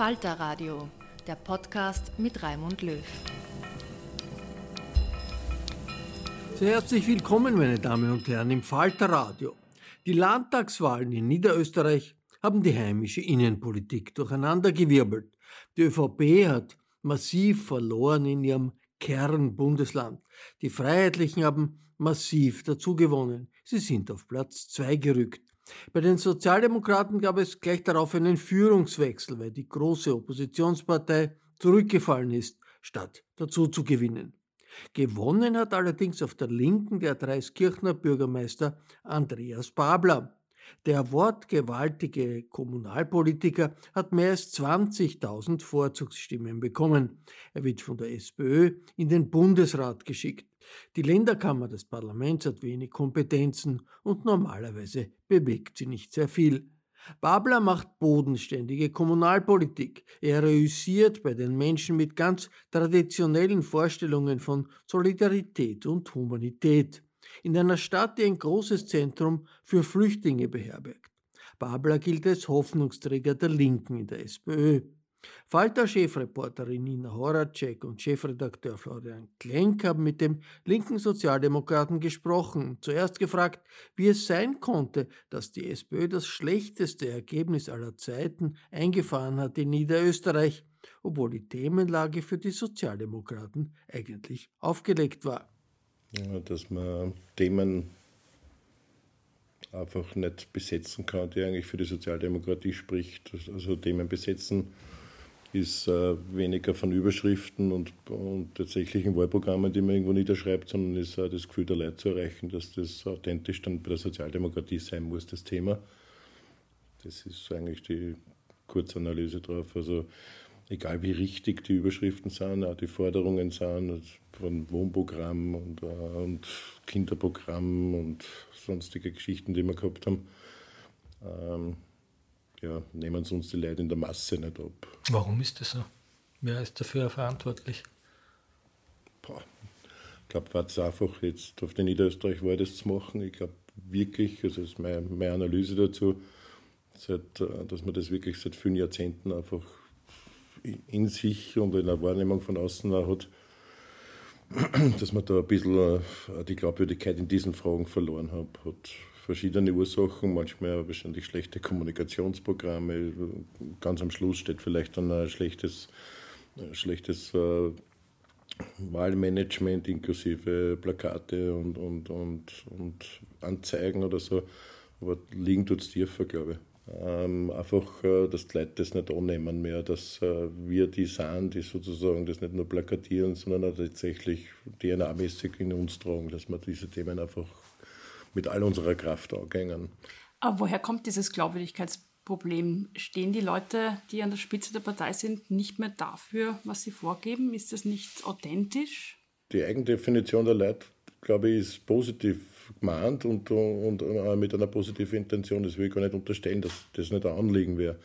Falter Radio, der Podcast mit Raimund Löw. Sehr herzlich willkommen, meine Damen und Herren, im Falter Radio. Die Landtagswahlen in Niederösterreich haben die heimische Innenpolitik durcheinandergewirbelt. Die ÖVP hat massiv verloren in ihrem Kernbundesland. Die Freiheitlichen haben massiv dazugewonnen. Sie sind auf Platz zwei gerückt. Bei den Sozialdemokraten gab es gleich darauf einen Führungswechsel, weil die große Oppositionspartei zurückgefallen ist, statt dazu zu gewinnen. Gewonnen hat allerdings auf der Linken der Dreiskirchner Bürgermeister Andreas Babler. Der wortgewaltige Kommunalpolitiker hat mehr als 20.000 Vorzugsstimmen bekommen. Er wird von der SPÖ in den Bundesrat geschickt. Die Länderkammer des Parlaments hat wenig Kompetenzen und normalerweise bewegt sie nicht sehr viel. Babler macht bodenständige Kommunalpolitik. Er reüssiert bei den Menschen mit ganz traditionellen Vorstellungen von Solidarität und Humanität. In einer Stadt, die ein großes Zentrum für Flüchtlinge beherbergt. Babler gilt als Hoffnungsträger der Linken in der SPÖ. Falter-Chefreporterin Nina Horacek und Chefredakteur Florian Klenk haben mit dem linken Sozialdemokraten gesprochen und zuerst gefragt, wie es sein konnte, dass die SPÖ das schlechteste Ergebnis aller Zeiten eingefahren hat in Niederösterreich, obwohl die Themenlage für die Sozialdemokraten eigentlich aufgelegt war. Ja, dass man Themen einfach nicht besetzen kann, die eigentlich für die Sozialdemokratie spricht. Also Themen besetzen, ist äh, weniger von Überschriften und, und tatsächlichen Wahlprogrammen, die man irgendwo niederschreibt, sondern ist äh, das Gefühl der Leute zu erreichen, dass das authentisch dann bei der Sozialdemokratie sein muss, das Thema. Das ist eigentlich die Kurzanalyse drauf. Also egal wie richtig die Überschriften sind, auch die Forderungen sind, von Wohnprogramm und, äh, und Kinderprogramm und sonstige Geschichten, die wir gehabt haben. Ähm, ja, nehmen sie uns die Leute in der Masse nicht ab. Warum ist das so? Wer ist dafür verantwortlich? Boah. Ich glaube, war es einfach jetzt auf den Niederösterreich war das zu machen. Ich glaube wirklich, also das ist meine, meine Analyse dazu, seit, äh, dass man das wirklich seit vielen Jahrzehnten einfach in sich und in der Wahrnehmung von außen hat, dass man da ein bisschen äh, die Glaubwürdigkeit in diesen Fragen verloren hat. hat verschiedene Ursachen, manchmal wahrscheinlich schlechte Kommunikationsprogramme. Ganz am Schluss steht vielleicht dann ein schlechtes, ein schlechtes äh, Wahlmanagement inklusive Plakate und, und, und, und Anzeigen oder so. Aber liegen tut es tiefer, glaube ich. Ähm, einfach, äh, dass die Leute das nicht annehmen mehr, dass äh, wir die sind, die sozusagen das nicht nur plakatieren, sondern auch tatsächlich DNA-mäßig in uns tragen, dass wir diese Themen einfach mit all unserer Kraft angehen. Aber woher kommt dieses Glaubwürdigkeitsproblem? Stehen die Leute, die an der Spitze der Partei sind, nicht mehr dafür, was sie vorgeben? Ist das nicht authentisch? Die Eigendefinition der Leute, glaube ich, ist positiv gemeint und, und, und mit einer positiven Intention. Das will ich gar nicht unterstellen, dass das nicht ein Anliegen wäre.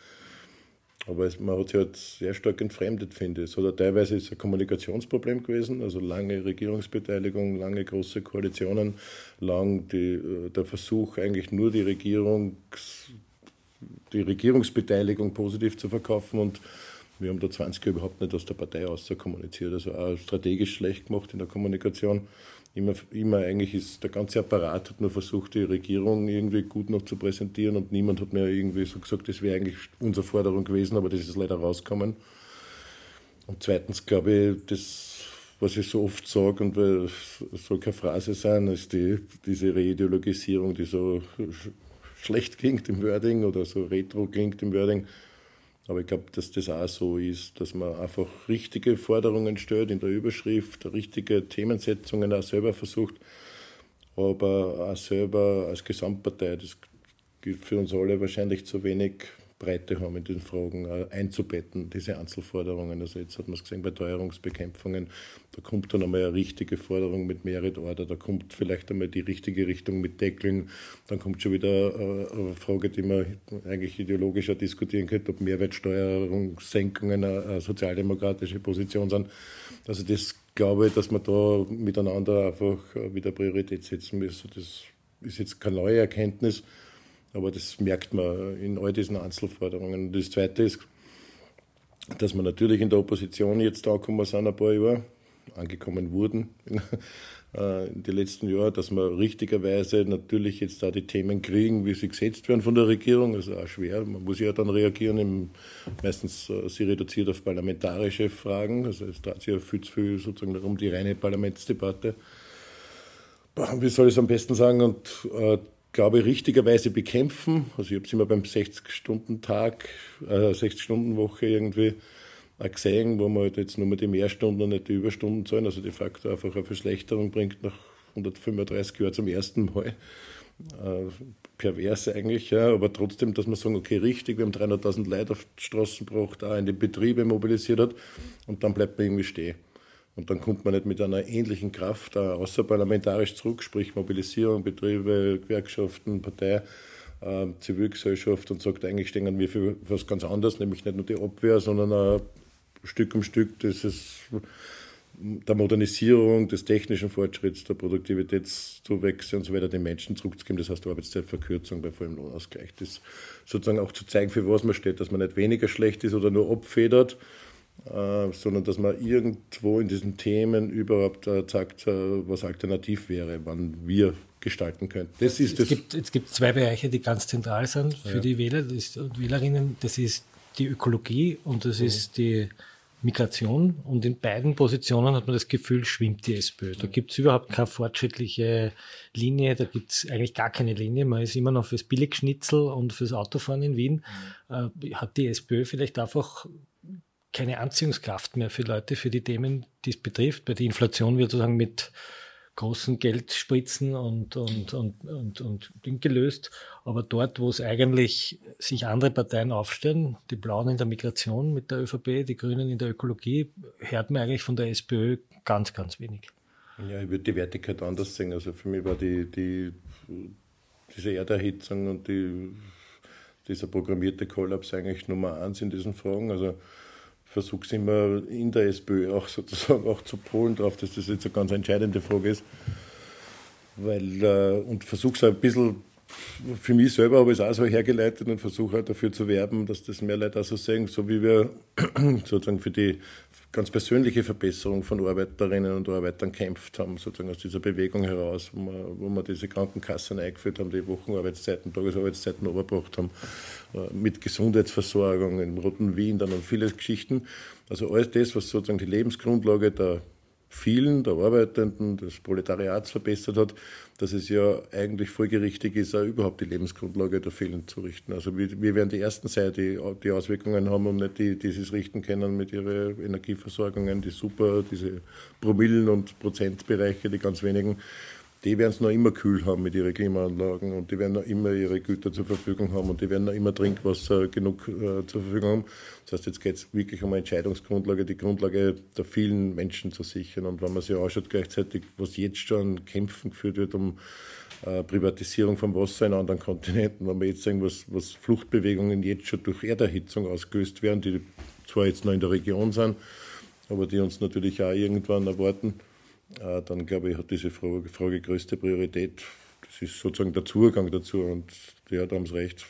Aber es, man hat sich halt sehr stark entfremdet, finde ich. Es hat teilweise ist ein Kommunikationsproblem gewesen, also lange Regierungsbeteiligung, lange große Koalitionen, lang die, äh, der Versuch, eigentlich nur die, Regierungs, die Regierungsbeteiligung positiv zu verkaufen. Und wir haben da 20 Jahre überhaupt nicht aus der Partei aus kommuniziert, also auch strategisch schlecht gemacht in der Kommunikation immer, immer eigentlich ist der ganze Apparat hat nur versucht, die Regierung irgendwie gut noch zu präsentieren und niemand hat mir irgendwie so gesagt, das wäre eigentlich unsere Forderung gewesen, aber das ist leider rausgekommen. Und zweitens glaube ich, das, was ich so oft sage und weil soll keine Phrase sein, ist die, diese Reideologisierung, die so schlecht klingt im Wording oder so retro klingt im Wording aber ich glaube, dass das auch so ist, dass man einfach richtige Forderungen stellt in der Überschrift, richtige Themensetzungen auch selber versucht, aber auch selber als Gesamtpartei, das gilt für uns alle wahrscheinlich zu wenig Breite haben in den Fragen äh, einzubetten, diese Einzelforderungen. Also jetzt hat man es gesehen bei Teuerungsbekämpfungen, da kommt dann einmal eine richtige Forderung mit Merit Order, da kommt vielleicht einmal die richtige Richtung mit Deckeln, dann kommt schon wieder äh, eine Frage, die man eigentlich ideologischer diskutieren könnte, ob Mehrwertsteuerungssenkungen eine sozialdemokratische Position sind. Also das glaube ich, dass man da miteinander einfach äh, wieder Priorität setzen müssen. Das ist jetzt keine neue Erkenntnis, aber das merkt man in all diesen Einzelforderungen. Das Zweite ist, dass wir natürlich in der Opposition jetzt angekommen sind, ein paar Jahre, angekommen wurden äh, in den letzten Jahren, dass wir richtigerweise natürlich jetzt da die Themen kriegen, wie sie gesetzt werden von der Regierung. Also auch schwer. Man muss ja dann reagieren. Im, meistens äh, sie reduziert auf parlamentarische Fragen. Also es dreht sich ja viel zu viel sozusagen darum, die reine Parlamentsdebatte. Wie soll ich es am besten sagen? Und äh, glaube ich, richtigerweise bekämpfen. Also ich habe es immer beim 60-Stunden-Tag, äh, 60-Stunden-Woche irgendwie auch gesehen, wo man halt jetzt nur mehr die Mehrstunden und nicht die Überstunden zahlen, also de facto einfach eine Verschlechterung bringt nach 135 Jahren zum ersten Mal. Äh, pervers eigentlich, ja, aber trotzdem, dass man sagen, okay, richtig, wir haben 300.000 Leute auf die Straßen gebracht, auch in die Betriebe mobilisiert hat und dann bleibt man irgendwie stehen. Und dann kommt man nicht mit einer ähnlichen Kraft außerparlamentarisch zurück, sprich Mobilisierung, Betriebe, Gewerkschaften, Partei, äh, Zivilgesellschaft und sagt, eigentlich stehen wir für was ganz anderes, nämlich nicht nur die Abwehr, sondern Stück um Stück dieses, der Modernisierung, des technischen Fortschritts, der Produktivitätszuwächse und so weiter den Menschen zurückzugeben. Das heißt Arbeitszeitverkürzung bei vollem Lohnausgleich. Das sozusagen auch zu zeigen, für was man steht, dass man nicht weniger schlecht ist oder nur abfedert, äh, sondern dass man irgendwo in diesen Themen überhaupt äh, sagt, äh, was alternativ wäre, wann wir gestalten könnten. Das ist es, das gibt, es gibt zwei Bereiche, die ganz zentral sind für ja. die Wähler und Wählerinnen. Das ist die Ökologie und das mhm. ist die Migration. Und in beiden Positionen hat man das Gefühl, schwimmt die SPÖ. Da gibt es überhaupt keine fortschrittliche Linie, da gibt es eigentlich gar keine Linie. Man ist immer noch fürs Billigschnitzel und fürs Autofahren in Wien. Mhm. Äh, hat die SPÖ vielleicht einfach keine Anziehungskraft mehr für Leute, für die Themen, die es betrifft. Bei der Inflation wird sozusagen mit großen Geldspritzen und, und, und, und, und Ding gelöst. Aber dort, wo es eigentlich sich andere Parteien aufstellen, die Blauen in der Migration mit der ÖVP, die Grünen in der Ökologie, hört man eigentlich von der SPÖ ganz, ganz wenig. Ja, ich würde die Wertigkeit anders sehen. Also für mich war die, die, diese Erderhitzung und die, dieser programmierte Kollaps eigentlich Nummer eins in diesen Fragen. Also versuche es immer in der SPÖ auch sozusagen auch zu polen drauf, dass das jetzt eine ganz entscheidende Frage ist. Weil, äh, und versuche es ein bisschen, für mich selber habe ich es auch so hergeleitet und versuche halt dafür zu werben, dass das mehr Leute auch so sehen, so wie wir sozusagen für die ganz persönliche Verbesserung von Arbeiterinnen und Arbeitern kämpft haben, sozusagen aus dieser Bewegung heraus, wo wir, wo wir diese Krankenkassen eingeführt haben, die Wochenarbeitszeiten, Tagesarbeitszeiten überbracht haben, äh, mit Gesundheitsversorgung im Roten Wien dann und viele Geschichten. Also alles das, was sozusagen die Lebensgrundlage der vielen, der Arbeitenden, des Proletariats verbessert hat, dass es ja eigentlich folgerichtig ist, auch überhaupt die Lebensgrundlage der vielen zu richten. Also wir, wir werden die Ersten sein, die die Auswirkungen haben und nicht die, die es richten können mit ihren Energieversorgungen, die super, diese Promillen und Prozentbereiche, die ganz wenigen die werden es noch immer kühl haben mit ihren Klimaanlagen und die werden noch immer ihre Güter zur Verfügung haben und die werden noch immer Trinkwasser genug äh, zur Verfügung haben. Das heißt, jetzt geht es wirklich um eine Entscheidungsgrundlage, die Grundlage der vielen Menschen zu sichern. Und wenn man sich anschaut, gleichzeitig, was jetzt schon Kämpfen geführt wird um äh, Privatisierung vom Wasser in anderen Kontinenten, wenn wir jetzt sagen, was, was Fluchtbewegungen jetzt schon durch Erderhitzung ausgelöst werden, die zwar jetzt noch in der Region sind, aber die uns natürlich auch irgendwann erwarten dann glaube ich, hat diese Frage, Frage größte Priorität. Das ist sozusagen der Zugang dazu und ja, da haben Sie recht.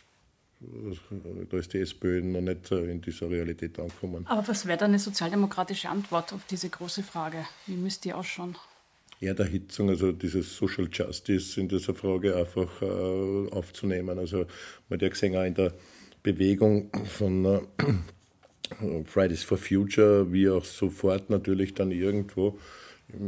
Da ist die SPÖ noch nicht äh, in dieser Realität angekommen. Aber was wäre dann eine sozialdemokratische Antwort auf diese große Frage? Wie müsste die ausschauen? Erderhitzung, also dieses Social Justice in dieser Frage einfach äh, aufzunehmen. Also man hat ja gesehen, auch in der Bewegung von äh, Fridays for Future, wie auch sofort natürlich dann irgendwo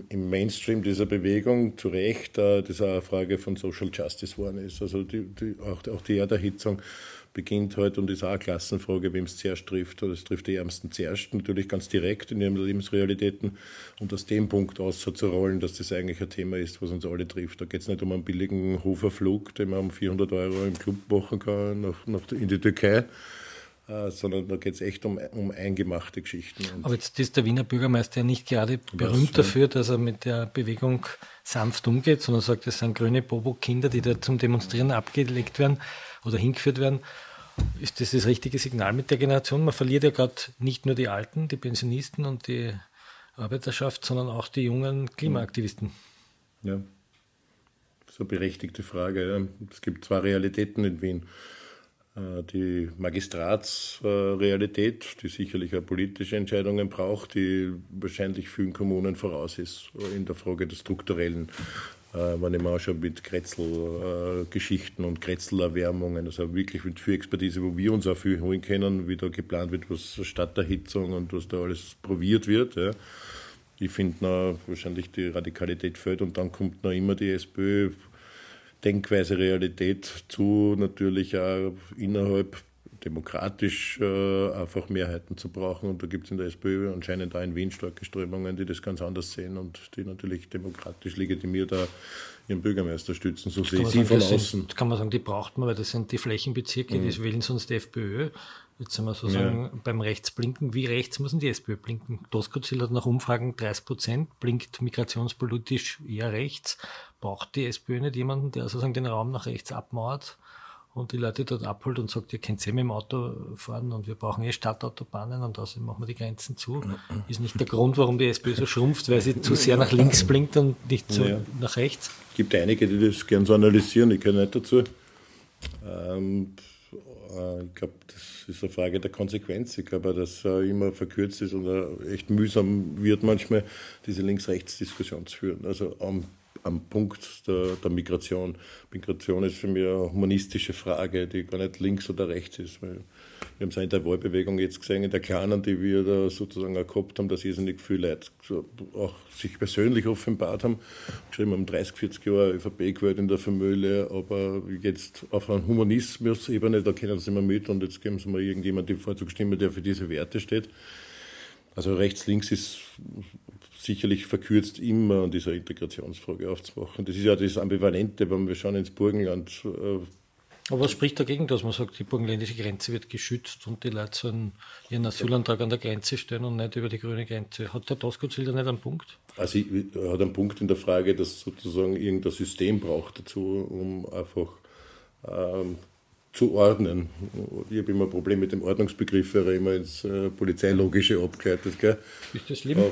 im Mainstream dieser Bewegung zu Recht, äh, eine Frage von Social Justice geworden ist. Also die, die, auch, auch die Erderhitzung beginnt heute und ist auch eine Klassenfrage, wem es zuerst trifft. Oder es trifft die Ärmsten zuerst, natürlich ganz direkt in ihren Lebensrealitäten. Und aus dem Punkt aus so zu rollen, dass das eigentlich ein Thema ist, was uns alle trifft. Da geht es nicht um einen billigen Hoferflug, den man um 400 Euro im Club machen kann, nach, nach, in die Türkei sondern da geht es echt um, um eingemachte Geschichten. Und Aber jetzt ist der Wiener Bürgermeister ja nicht gerade berühmt was, dafür, dass er mit der Bewegung sanft umgeht, sondern sagt, es sind grüne Bobo-Kinder, die da zum Demonstrieren abgelegt werden oder hingeführt werden. Ist das das richtige Signal mit der Generation? Man verliert ja gerade nicht nur die Alten, die Pensionisten und die Arbeiterschaft, sondern auch die jungen Klimaaktivisten. Ja, eine berechtigte Frage. Es gibt zwei Realitäten in Wien. Äh, die Magistratsrealität, die sicherlich auch politische Entscheidungen braucht, die wahrscheinlich vielen Kommunen voraus ist in der Frage der strukturellen äh, wenn ich mir schon mit Kretzel-Geschichten und Kretzelerwärmungen, also wirklich mit viel Expertise, wo wir uns auch viel holen können, wie da geplant wird, was Stadterhitzung und was da alles probiert wird. Ja. Ich finde wahrscheinlich die Radikalität fällt und dann kommt noch immer die SPÖ Denkweise Realität zu, natürlich auch innerhalb demokratisch äh, einfach Mehrheiten zu brauchen. Und da gibt es in der SPÖ anscheinend auch in Wien starke Strömungen, die das ganz anders sehen und die natürlich demokratisch legitimiert auch ihren Bürgermeister stützen. So sehe ich sie von außen. Sind, kann man sagen, die braucht man, weil das sind die Flächenbezirke, mhm. die wählen sonst die FPÖ. Jetzt sind wir sozusagen ja. beim Rechtsblinken. Wie rechts müssen die SPÖ blinken? Doskozil hat nach Umfragen 30 Prozent, blinkt migrationspolitisch eher rechts. Braucht die SPÖ nicht jemanden, der sozusagen den Raum nach rechts abmauert und die Leute dort abholt und sagt, ihr könnt eh mit dem Auto fahren und wir brauchen eh Stadtautobahnen und außerdem machen wir die Grenzen zu. Ist nicht der Grund, warum die SPÖ so schrumpft, weil sie zu sehr nach links blinkt und nicht so ja. nach rechts? Es gibt einige, die das gern so analysieren, ich gehöre nicht dazu. Ähm, äh, ich glaube, das ist eine Frage der Konsequenz. Ich glaube, dass äh, immer verkürzt ist und äh, echt mühsam wird manchmal, diese Links-Rechts-Diskussion zu führen. Also am, am Punkt der, der, Migration. Migration ist für mich eine humanistische Frage, die gar nicht links oder rechts ist. Wir haben es in der Wahlbewegung jetzt gesehen, in der Kleinen, die wir da sozusagen gehabt haben, dass irrsinnig viele Leute auch sich persönlich offenbart haben, geschrieben haben, 30, 40 Jahre ÖVP gewählt in der Familie, aber jetzt auf einer Humanismus-Ebene, da kennen sie immer mit und jetzt geben sie mal irgendjemand die Vorzugsstimme, der für diese Werte steht. Also rechts-links ist sicherlich verkürzt immer an dieser Integrationsfrage aufzumachen. Das ist ja das Ambivalente, wenn wir schauen ins Burgenland, äh, aber was spricht dagegen, dass man sagt, die burgenländische Grenze wird geschützt und die Leute sollen ihren Asylantrag an der Grenze stellen und nicht über die grüne Grenze? Hat der Tosco-Zilder nicht einen Punkt? Also er hat einen Punkt in der Frage, dass sozusagen irgendein System braucht dazu, um einfach ähm, zu ordnen. Ich habe immer ein Problem mit dem Ordnungsbegriff, weil er immer ins äh, Polizeilogische abgleitet. Gell? Ist das schlimm? Aber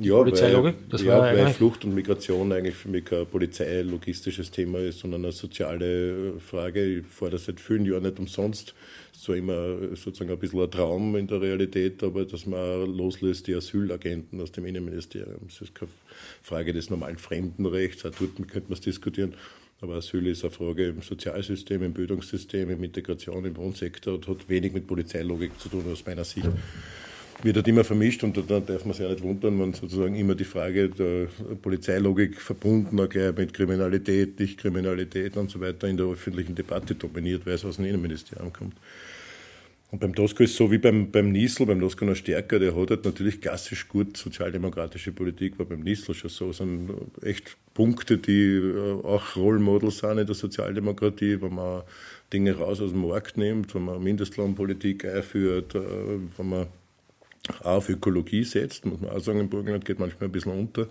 ja, Polizeilogik? Weil, ja, weil Flucht und Migration eigentlich für mich kein polizeilogistisches Thema ist, sondern eine soziale Frage. Ich fahre das seit vielen Jahren nicht umsonst. Es ist zwar immer sozusagen ein bisschen ein Traum in der Realität, aber dass man loslöst die Asylagenten aus dem Innenministerium. Das ist keine Frage des normalen Fremdenrechts, auch dort könnte man es diskutieren. Aber Asyl ist eine Frage im Sozialsystem, im Bildungssystem, im Integration, im Wohnsektor und hat wenig mit Polizeilogik zu tun aus meiner Sicht. Wird halt immer vermischt und da darf man sich ja nicht wundern, wenn sozusagen immer die Frage der Polizeilogik verbunden gleich mit Kriminalität, Nicht-Kriminalität und so weiter in der öffentlichen Debatte dominiert, weil es aus dem Innenministerium kommt. Und beim Tosco ist es so wie beim, beim Niesel, beim Tosco noch stärker, der hat halt natürlich klassisch gut sozialdemokratische Politik, war beim Niesel schon so, sind echt Punkte, die äh, auch Role Models sind in der Sozialdemokratie, wenn man Dinge raus aus dem Markt nimmt, wenn man Mindestlohnpolitik einführt, äh, wenn man auf Ökologie setzt, muss man auch sagen, im Burgenland geht manchmal ein bisschen unter.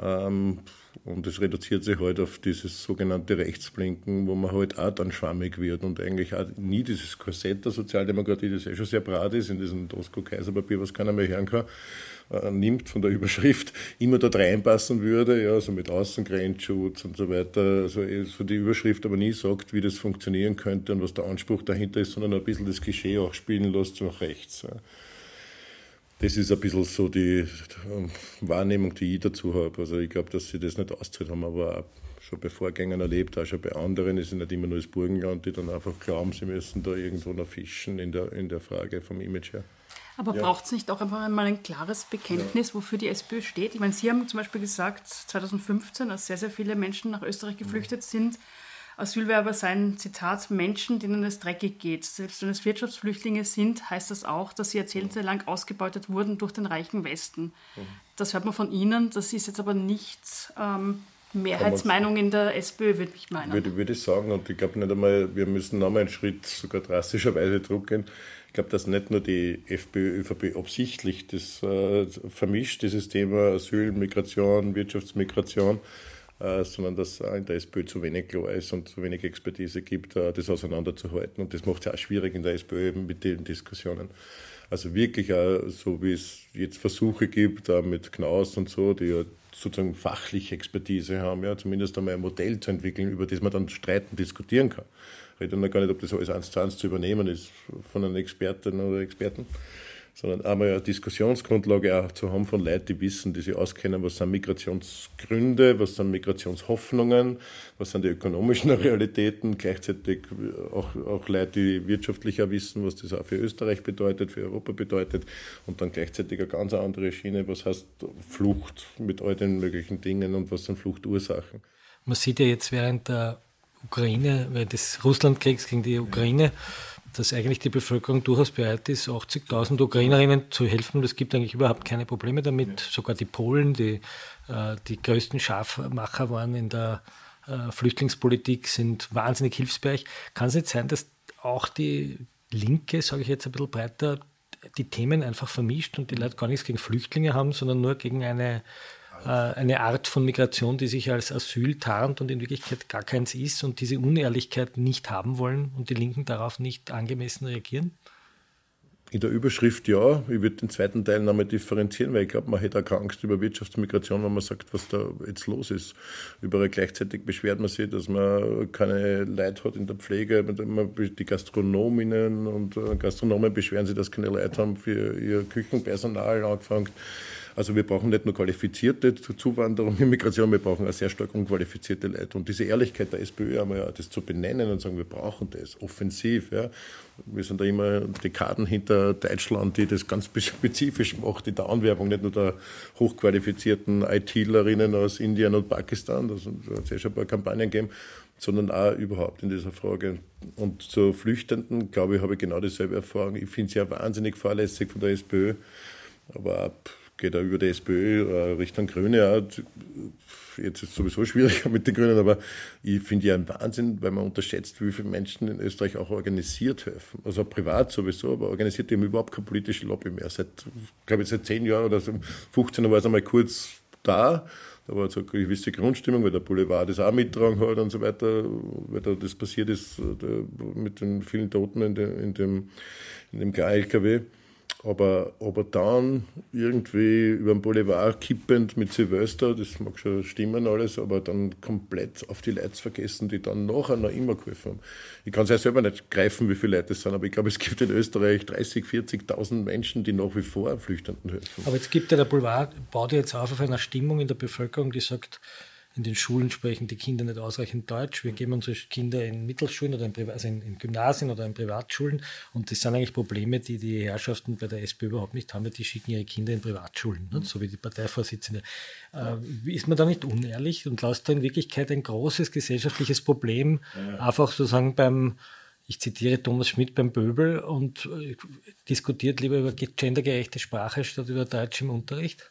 Ähm, und es reduziert sich halt auf dieses sogenannte Rechtsblinken, wo man halt auch dann schwammig wird und eigentlich auch nie dieses Korsett der Sozialdemokratie, das ja schon sehr brat ist in diesem Tosco-Kaiserpapier, was keiner mehr hören kann, äh, nimmt von der Überschrift, immer dort reinpassen würde, ja, so mit Außengrenzschutz und so weiter. Also eh, so die Überschrift aber nie sagt, wie das funktionieren könnte und was der Anspruch dahinter ist, sondern ein bisschen das Klischee auch spielen lässt nach rechts. Ja. Das ist ein bisschen so die Wahrnehmung, die ich dazu habe. Also ich glaube, dass sie das nicht auszahlt haben, aber auch schon bei Vorgängern erlebt, auch schon bei anderen. Es ist nicht immer nur das Burgenland, die dann einfach glauben, sie müssen da irgendwo noch fischen in der, in der Frage vom Image her. Aber ja. braucht es nicht auch einfach einmal ein klares Bekenntnis, ja. wofür die SPÖ steht? Ich meine, Sie haben zum Beispiel gesagt, 2015, als sehr, sehr viele Menschen nach Österreich geflüchtet sind, Asylwerber seien, Zitat, Menschen, denen es dreckig geht. Selbst wenn es Wirtschaftsflüchtlinge sind, heißt das auch, dass sie jahrzehntelang ausgebeutet wurden durch den reichen Westen. Mhm. Das hört man von Ihnen, das ist jetzt aber nicht ähm, Mehrheitsmeinung in der SPÖ, würde ich meinen. Würde, würde ich sagen, und ich glaube nicht einmal, wir müssen nochmal einen Schritt sogar drastischerweise drucken. Ich glaube, dass nicht nur die FPÖ, ÖVP absichtlich das äh, vermischt, dieses Thema Asyl, Migration, Wirtschaftsmigration, sondern dass in der SPÖ zu wenig klar ist und zu wenig Expertise gibt, äh, das auseinanderzuhalten. Und das macht es auch schwierig in der SPÖ eben mit den Diskussionen. Also wirklich auch, so wie es jetzt Versuche gibt, mit Knaus und so, die ja sozusagen fachliche Expertise haben, ja, zumindest einmal ein Modell zu entwickeln, über das man dann streiten, diskutieren kann. Ich rede dann gar nicht, ob das alles eins zu eins zu übernehmen ist von einem Experten oder Experten sondern einmal eine Diskussionsgrundlage auch zu haben von Leuten, die wissen, die sich auskennen, was sind Migrationsgründe, was sind Migrationshoffnungen, was sind die ökonomischen Realitäten, gleichzeitig auch, auch Leute, die wirtschaftlicher wissen, was das auch für Österreich bedeutet, für Europa bedeutet und dann gleichzeitig eine ganz andere Schiene, was heißt Flucht mit all den möglichen Dingen und was sind Fluchtursachen. Man sieht ja jetzt während der Ukraine, während des Russlandkriegs gegen die Ukraine, ja dass eigentlich die Bevölkerung durchaus bereit ist, 80.000 Ukrainerinnen zu helfen. Es gibt eigentlich überhaupt keine Probleme damit. Ja. Sogar die Polen, die äh, die größten Schafmacher waren in der äh, Flüchtlingspolitik, sind wahnsinnig hilfsbereit. Kann es nicht sein, dass auch die Linke, sage ich jetzt ein bisschen breiter, die Themen einfach vermischt und die Leute gar nichts gegen Flüchtlinge haben, sondern nur gegen eine eine Art von Migration, die sich als Asyl tarnt und in Wirklichkeit gar keins ist und diese Unehrlichkeit nicht haben wollen und die Linken darauf nicht angemessen reagieren? In der Überschrift ja. Ich würde den zweiten Teil nochmal differenzieren, weil ich glaube, man hätte auch keine Angst über Wirtschaftsmigration, wenn man sagt, was da jetzt los ist. Überall gleichzeitig beschwert man sich, dass man keine Leute hat in der Pflege. Die Gastronominnen und äh, Gastronomen beschweren sich, dass keine Leute haben für ihr Küchenpersonal angefangen also wir brauchen nicht nur qualifizierte Zuwanderung, Immigration, wir brauchen auch sehr stark unqualifizierte Leute. Und diese Ehrlichkeit der SPÖ, einmal ja, das zu benennen und sagen, wir brauchen das offensiv. Ja. Wir sind da immer Dekaden hinter Deutschland, die das ganz spezifisch macht in der Anwerbung, nicht nur der hochqualifizierten ITlerinnen aus Indien und Pakistan, da hat es ja schon ein paar Kampagnen gegeben, sondern auch überhaupt in dieser Frage. Und zu Flüchtenden, glaube ich, habe ich genau dieselbe Erfahrung. Ich finde es ja wahnsinnig fahrlässig von der SPÖ, aber ab geht auch über die SPÖ äh, Richtung Grüne. Jetzt ist es sowieso schwieriger mit den Grünen, aber ich finde ja ein Wahnsinn, weil man unterschätzt, wie viele Menschen in Österreich auch organisiert helfen. Also privat sowieso, aber organisiert, die haben überhaupt keine politische Lobby mehr. Seit, glaube ich, seit zehn Jahren oder 15 Jahren war es einmal kurz da. Da war so eine gewisse Grundstimmung, weil der Boulevard das auch mittragen hat und so weiter, weil da das passiert ist mit den vielen Toten in dem, in dem, in dem LKW. Aber, aber dann irgendwie über den Boulevard kippend mit Silvester, das mag schon stimmen alles, aber dann komplett auf die Leute vergessen, die dann nachher noch immer geholfen haben. Ich kann es ja selber nicht greifen, wie viele Leute es sind, aber ich glaube, es gibt in Österreich 30, 40.000 Menschen, die nach wie vor Flüchtenden helfen. Aber jetzt gibt ja der Boulevard, baut jetzt auf auf einer Stimmung in der Bevölkerung, die sagt, in den Schulen sprechen die Kinder nicht ausreichend Deutsch. Wir geben unsere Kinder in Mittelschulen oder in, also in, in, Gymnasien oder in Privatschulen. Und das sind eigentlich Probleme, die die Herrschaften bei der SPÖ überhaupt nicht haben, weil die schicken ihre Kinder in Privatschulen, mhm. so wie die Parteivorsitzende. Äh, ist man da nicht unehrlich und lässt da in Wirklichkeit ein großes gesellschaftliches Problem ja. einfach sozusagen beim ich zitiere Thomas Schmidt beim Böbel und äh, diskutiert lieber über gendergerechte Sprache statt über Deutsch im Unterricht?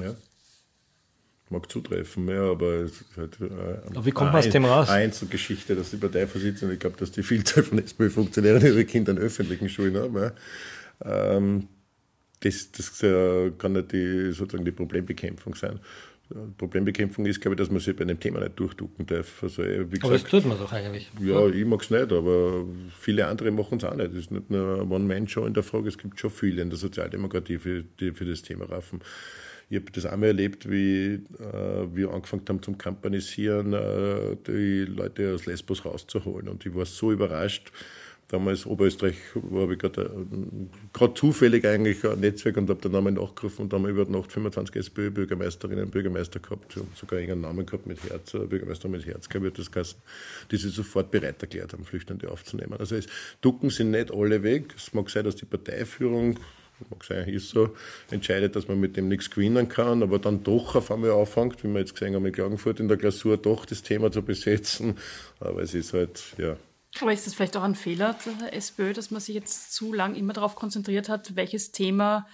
Ja. Mag zutreffen, ja, aber es ist halt äh, aber wie kommt man aus dem raus? Eine Einzelgeschichte, dass die Parteivorsitzende, ich glaube, dass die Vielzahl von SPÖ-Funktionären ihre Kinder in öffentlichen Schulen haben. Ja. Ähm, das, das äh, kann nicht die, sozusagen die Problembekämpfung sein. Problembekämpfung ist, glaube ich, dass man sich bei dem Thema nicht durchducken darf. Also, gesagt, aber das tut man doch eigentlich. Ja, ich mag es nicht, aber viele andere machen es auch nicht. Es ist nicht nur One-Man-Show in der Frage, es gibt schon viele in der Sozialdemokratie, für, die für das Thema raffen. Ich habe das einmal erlebt, wie äh, wir angefangen haben zum Kampanisieren, äh, die Leute aus Lesbos rauszuholen. Und ich war so überrascht, damals Oberösterreich, habe ich gerade äh, zufällig eigentlich ein Netzwerk und habe den Namen nachgerufen und haben über Nacht 25 SPÖ-Bürgermeisterinnen und Bürgermeister gehabt, sogar einen Namen gehabt mit Herz, äh, Bürgermeister mit Herz, glaube ich, das geheißen, die sich sofort bereit erklärt haben, Flüchtende aufzunehmen. Also es ducken sind nicht alle weg. Es mag sein, dass die Parteiführung mag sein, ist so, entscheidet, dass man mit dem nichts gewinnen kann, aber dann doch auf einmal anfängt, wie wir jetzt gesehen haben in Klagenfurt in der Klausur, doch das Thema zu besetzen. Aber es ist halt, ja, aber ist das vielleicht auch ein Fehler der SPÖ, dass man sich jetzt zu lang immer darauf konzentriert hat, welches Thema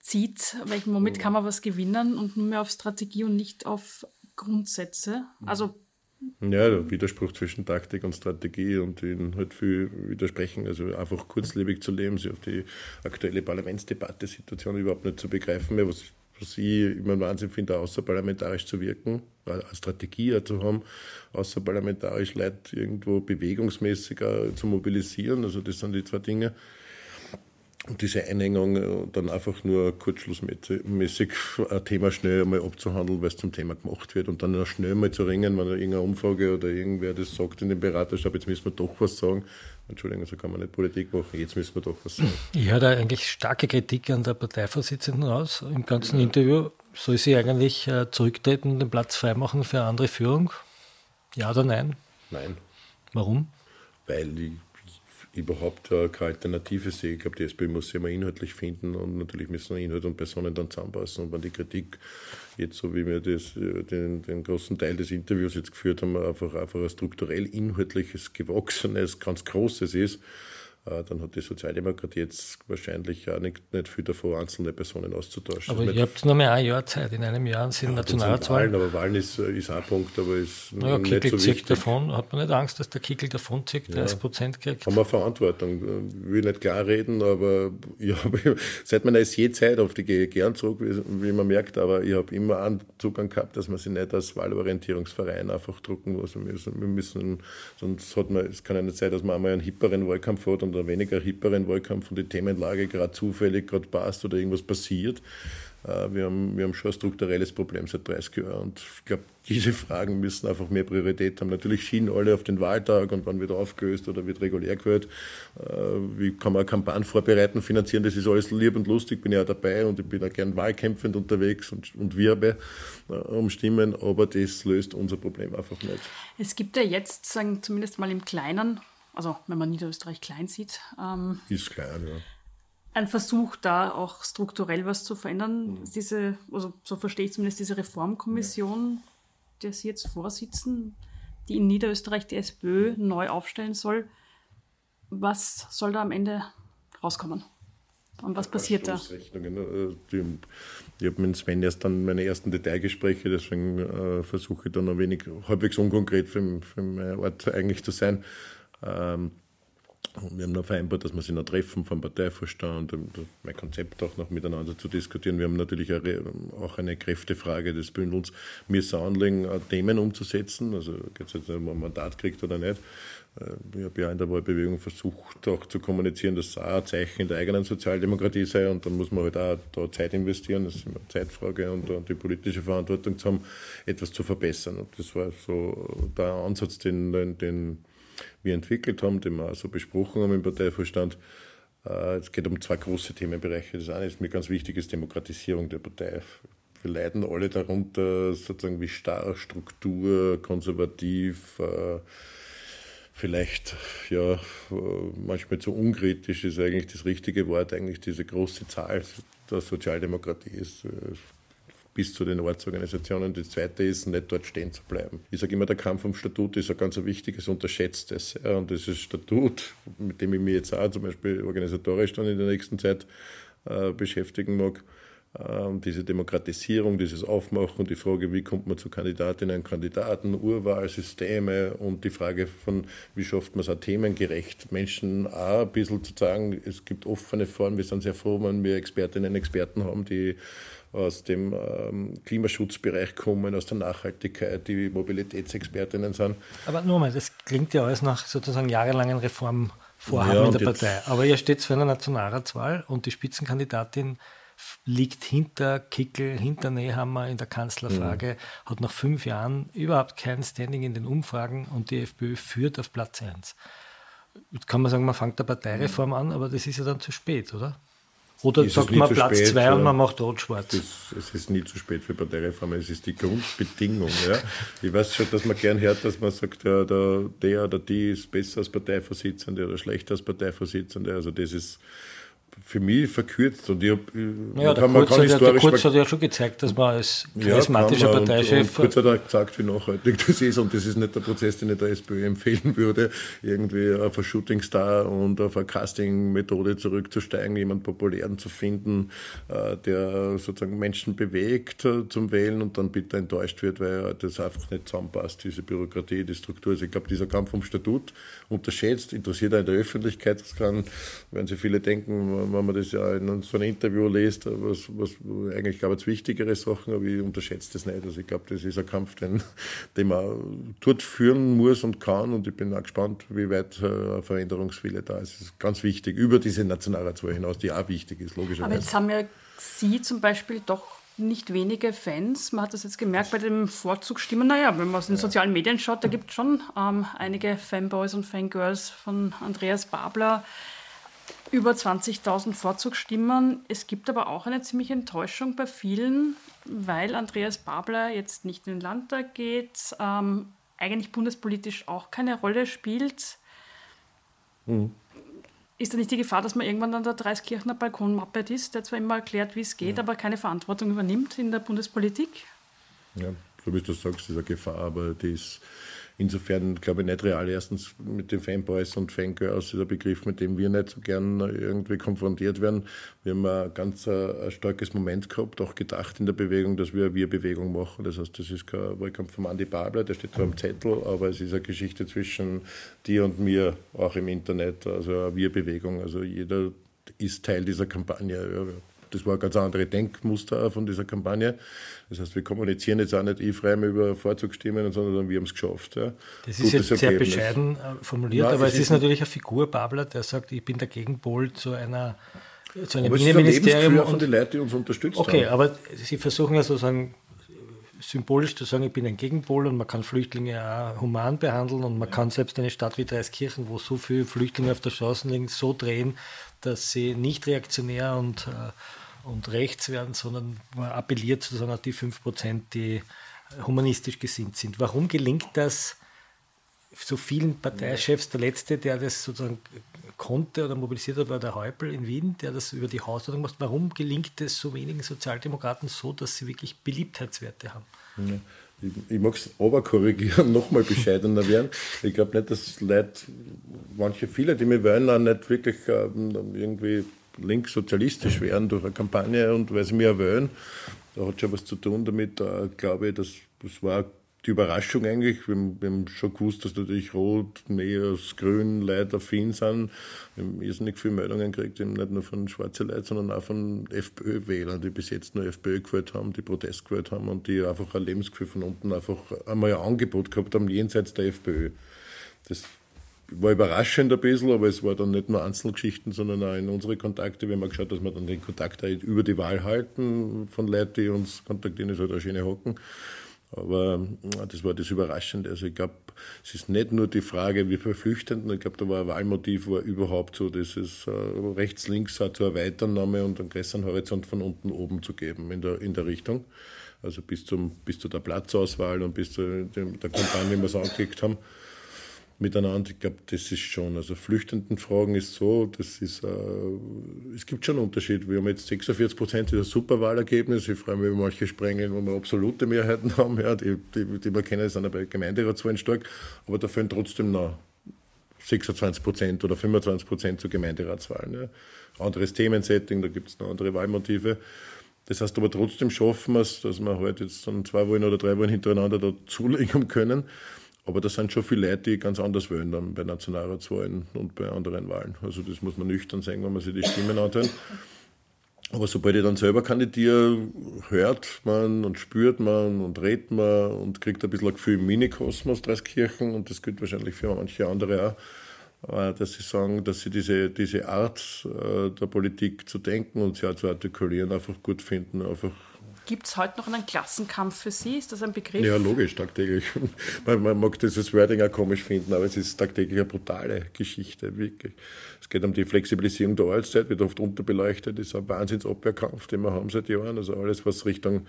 zieht, welchen Moment kann man was gewinnen und nur mehr auf Strategie und nicht auf Grundsätze? Also ja, der Widerspruch zwischen Taktik und Strategie und ihnen halt viel widersprechen, also einfach kurzlebig zu leben, sich auf die aktuelle Parlamentsdebatte-Situation überhaupt nicht zu begreifen mehr, was was ich immer Wahnsinn finde, außerparlamentarisch zu wirken, eine Strategie zu haben, außerparlamentarisch Leute irgendwo bewegungsmäßiger zu mobilisieren. Also das sind die zwei Dinge. Und diese Einengung äh, dann einfach nur kurzschlussmäßig ein Thema schnell einmal abzuhandeln, weil es zum Thema gemacht wird und dann noch schnell mal zu ringen, wenn irgendeine Umfrage oder irgendwer das sagt in dem Beraterstab, jetzt müssen wir doch was sagen. Entschuldigung, so kann man nicht Politik machen, jetzt müssen wir doch was sagen. Ich höre da eigentlich starke Kritik an der Parteivorsitzenden aus. Im ganzen ja. Interview soll sie eigentlich äh, zurücktreten und den Platz freimachen für eine andere Führung? Ja oder nein? Nein. Warum? Weil ich überhaupt äh, keine Alternative sehe. Ich glaube, die SPÖ muss sich immer inhaltlich finden und natürlich müssen Inhalt und Personen dann zusammenpassen. Und wenn die Kritik jetzt, so wie wir das, äh, den, den großen Teil des Interviews jetzt geführt haben, einfach, einfach ein strukturell inhaltliches, gewachsenes, ganz Großes ist, dann hat die Sozialdemokratie jetzt wahrscheinlich auch nicht, nicht viel davor, einzelne Personen auszutauschen. Aber ihr habt nur mehr ein Jahr Zeit. In einem Jahr sind ja, Nationalratswahlen. Aber Wahlen ist, ist ein Punkt, aber ist naja, nicht Kickel so wichtig. davon. Hat man nicht Angst, dass der Kickel davon zieht, 30 Prozent ja. kriegt? Haben wir Verantwortung. Ich will nicht klar reden, aber ich habe seit meiner SJ-Zeit auf die gern zurück, wie, man merkt, aber ich habe immer einen Zugang gehabt, dass man sich nicht als Wahlorientierungsverein einfach drucken muss. Wir müssen sonst hat man, es kann ja nicht sein, dass man einmal einen hipperen Wahlkampf hat und oder weniger hipperen Wahlkampf und die Themenlage gerade zufällig gerade passt oder irgendwas passiert. Äh, wir haben, wir haben schon ein strukturelles Problem seit 30 Jahren und ich glaube, diese Fragen müssen einfach mehr Priorität haben. Natürlich schienen alle auf den Wahltag und wann wird aufgelöst oder wird regulär gewählt. Äh, wie kann man eine Kampagne vorbereiten, finanzieren, das ist alles lieb und lustig, bin ja auch dabei und ich bin auch gern wahlkämpfend unterwegs und, und wirbe äh, um Stimmen, aber das löst unser Problem einfach nicht. Es gibt ja jetzt, sagen zumindest mal im Kleinen, also wenn man Niederösterreich klein sieht. Ähm, ist klein, ja. Ein Versuch, da auch strukturell was zu verändern. Mhm. Diese, also so verstehe ich zumindest diese Reformkommission, ja. der Sie jetzt vorsitzen, die in Niederösterreich die SPÖ neu aufstellen soll. Was soll da am Ende rauskommen? Und was passiert da? Ne? Äh, ich habe mit Sven erst dann meine ersten Detailgespräche, deswegen äh, versuche ich dann ein wenig halbwegs unkonkret für, für meine Art eigentlich zu sein. Ähm, wir haben noch vereinbart, dass wir sich noch treffen vom Parteivorstand und mein Konzept auch noch miteinander zu diskutieren. Wir haben natürlich auch eine Kräftefrage des Bündels. Mir ist Anliegen, Themen umzusetzen. Also geht es jetzt, ob man ein Mandat kriegt oder nicht. Äh, ich habe ja in der Wahlbewegung versucht, auch zu kommunizieren, dass es auch ein Zeichen der eigenen Sozialdemokratie sei und dann muss man halt auch da Zeit investieren, das ist immer eine Zeitfrage und, die politische Verantwortung zu haben, etwas zu verbessern. Und das war so der Ansatz, den, den wir entwickelt haben, den wir auch so besprochen haben im Parteivorstand. Äh, es geht um zwei große Themenbereiche. Das eine ist mir ganz wichtig, ist Demokratisierung der Partei. Wir leiden alle darunter, sozusagen wie starr, Struktur, konservativ, äh, vielleicht ja manchmal zu unkritisch ist eigentlich das richtige Wort, eigentlich diese große Zahl der Sozialdemokratie ist äh, bis zu den Ortsorganisationen. Das zweite ist, nicht dort stehen zu bleiben. Ich sage immer, der Kampf um Statut ist ein ganz wichtiges, unterschätztes. Und dieses Statut, mit dem ich mich jetzt auch zum Beispiel organisatorisch dann in der nächsten Zeit äh, beschäftigen mag, ähm, diese Demokratisierung, dieses Aufmachen, die Frage, wie kommt man zu Kandidatinnen und Kandidaten, Urwahlsysteme und die Frage von, wie schafft man es auch themengerecht, Menschen auch ein bisschen zu sagen, es gibt offene Formen, wir sind sehr froh, wenn wir Expertinnen und Experten haben, die aus dem ähm, Klimaschutzbereich kommen, aus der Nachhaltigkeit, die Mobilitätsexpertinnen sind. Aber nur mal, das klingt ja alles nach sozusagen jahrelangen Reformvorhaben ja, in der Partei. Aber ihr steht vor einer Nationalratswahl und die Spitzenkandidatin liegt hinter Kickel, hinter Nehammer in der Kanzlerfrage, mhm. hat nach fünf Jahren überhaupt kein Standing in den Umfragen und die FPÖ führt auf Platz 1. Jetzt kann man sagen, man fängt der Parteireform an, aber das ist ja dann zu spät, oder? Oder ist sagt man Platz 2 und man macht rot schwarz? Es ist nie zu spät für Parteireform, es ist die Grundbedingung. ja. Ich weiß schon, dass man gern hört, dass man sagt, ja, der, der oder die ist besser als Parteivorsitzende oder schlechter als Parteivorsitzende. Also das ist für mich verkürzt. Und ich hab, ja, der, Kurz, hat, ja, der Kurz hat ja schon gezeigt, dass man als charismatischer ja, Parteichef. Und, und Kurz hat auch gesagt, wie nachhaltig das ist. Und das ist nicht der Prozess, den ich der SPÖ empfehlen würde, irgendwie auf ein Shootingstar und auf eine Casting-Methode zurückzusteigen, jemanden populären zu finden, äh, der sozusagen Menschen bewegt äh, zum Wählen und dann bitte enttäuscht wird, weil das einfach nicht zusammenpasst, diese Bürokratie, die Struktur. Also ich glaube, dieser Kampf um Statut unterschätzt, interessiert auch in der Öffentlichkeit. Das kann, wenn Sie viele denken, wenn man das ja in so einem Interview liest, was, was eigentlich, glaube ich, wichtigere Sachen, aber ich unterschätze das nicht. Also ich glaube, das ist ein Kampf, den, den man dort führen muss und kann und ich bin auch gespannt, wie weit äh, Veränderungswille da ist. Das ist ganz wichtig, über diese Nationalratswahl hinaus, die auch wichtig ist, logischerweise. Aber jetzt haben ja Sie zum Beispiel doch nicht wenige Fans. Man hat das jetzt gemerkt bei den Vorzugsstimmen. Naja, wenn man aus den sozialen Medien schaut, da gibt es schon ähm, einige Fanboys und Fangirls von Andreas Babler über 20.000 Vorzugsstimmen. Es gibt aber auch eine ziemliche Enttäuschung bei vielen, weil Andreas Babler jetzt nicht in den Landtag geht, ähm, eigentlich bundespolitisch auch keine Rolle spielt. Mhm. Ist da nicht die Gefahr, dass man irgendwann an der Dreiskirchener Balkonmappe ist, der zwar immer erklärt, wie es geht, ja. aber keine Verantwortung übernimmt in der Bundespolitik? Ja, so wie du sagst, ist eine Gefahr, aber die ist Insofern glaube ich nicht real. Erstens mit den Fanboys und Fangirls ist ein Begriff, mit dem wir nicht so gern irgendwie konfrontiert werden. Wir haben ein ganz äh, ein starkes Moment gehabt, auch gedacht in der Bewegung, dass wir eine Wir-Bewegung machen. Das heißt, das ist kein Wahlkampf von Andi Babler, der steht zwar am Zettel, aber es ist eine Geschichte zwischen dir und mir, auch im Internet, also eine Wir-Bewegung. Also jeder ist Teil dieser Kampagne. Das war ein ganz andere Denkmuster von dieser Kampagne. Das heißt, wir kommunizieren jetzt auch nicht ich frei über Vorzugsstimmen, sondern wir haben es geschafft. Ja. Das ist Gutes jetzt sehr Ergebnis. bescheiden äh, formuliert, ja, aber es ist, ist natürlich eine Figur, Babler, der sagt, ich bin der Gegenpol zu einer zu einem Innenministerium. von den Leuten, die uns unterstützt okay, haben. aber Sie versuchen ja sozusagen symbolisch zu sagen, ich bin ein Gegenpol und man kann Flüchtlinge auch human behandeln und man kann selbst eine Stadt wie Dreiskirchen, wo so viele Flüchtlinge auf der Straße liegen, so drehen, dass sie nicht reaktionär und äh, und rechts werden, sondern man appelliert sozusagen auf die 5%, die humanistisch gesinnt sind. Warum gelingt das so vielen Parteichefs? Der letzte, der das sozusagen konnte oder mobilisiert hat, war der Häupl in Wien, der das über die Hausordnung macht. Warum gelingt es so wenigen Sozialdemokraten so, dass sie wirklich Beliebtheitswerte haben? Ja. Ich, ich mag es aber korrigieren, nochmal bescheidener werden. Ich glaube nicht, dass Leute, manche, viele, die mir wählen, auch nicht wirklich ähm, irgendwie linkssozialistisch werden durch eine Kampagne und weil sie mir erwähnen. Da hat schon was zu tun damit, da glaube ich, dass das war die Überraschung eigentlich. Wir haben, schon gewusst, dass natürlich Rot als Grün Leute affin sind. Wir haben irrsinnig viele Meldungen gekriegt, nicht nur von schwarzen Leuten, sondern auch von FPÖ-Wählern, die bis jetzt nur FPÖ gewählt haben, die Protest gewählt haben und die einfach ein Lebensgefühl von unten einfach einmal ein Angebot gehabt haben, jenseits der FPÖ. Das war überraschend ein bisschen, aber es war dann nicht nur Einzelgeschichten, sondern auch in unsere Kontakte. Wir haben geschaut, dass wir dann den Kontakt über die Wahl halten von Leuten, die uns kontaktieren, ist halt eine schöne Hocken. Aber das war das Überraschende. Also ich glaube, es ist nicht nur die Frage, wie viele Flüchtenden, ich glaube, da war ein Wahlmotiv, war überhaupt so, dass es äh, rechts, links hat, zur Erweiternahme und einen größeren Horizont von unten oben zu geben in der, in der Richtung. Also bis, zum, bis zu der Platzauswahl und bis zu der Kampagne, wie wir es angelegt haben miteinander. Ich glaube, das ist schon, also Flüchtendenfragen ist so, das ist, äh, es gibt schon einen Unterschied. Wir haben jetzt 46 Prozent dieser Superwahlergebnisse. Ich freue mich über manche Sprengen, wo wir absolute Mehrheiten haben, ja, die, die, die wir kennen, sind bei Gemeinderatswahlen stark, aber da fehlen trotzdem noch 26 Prozent oder 25 Prozent zu Gemeinderatswahlen. Ja. Anderes Themensetting, da gibt es noch andere Wahlmotive. Das heißt aber trotzdem schaffen wir es, dass wir halt jetzt dann zwei Wochen oder drei Wochen hintereinander da zulegen können. Aber da sind schon viele Leute, die ganz anders wählen dann bei Nationalratswahlen und bei anderen Wahlen. Also das muss man nüchtern sagen, wenn man sich die Stimmen anhört. Aber sobald ich dann selber kandidiere, hört man und spürt man und redet man und kriegt ein bisschen ein Gefühl im Minikosmos Dreiskirchen und das gilt wahrscheinlich für manche andere auch, äh, dass sie sagen, dass sie diese, diese Art äh, der Politik zu denken und sie auch zu artikulieren einfach gut finden, einfach Gibt es heute noch einen Klassenkampf für Sie? Ist das ein Begriff? Ja, logisch, tagtäglich. Man, man, mag dieses Wording auch komisch finden, aber es ist tagtäglich eine brutale Geschichte, wirklich. Es geht um die Flexibilisierung der Arbeitszeit, wird oft unterbeleuchtet, das ist ein Wahnsinnsabwehrkampf, den wir haben seit Jahren. Also alles, was Richtung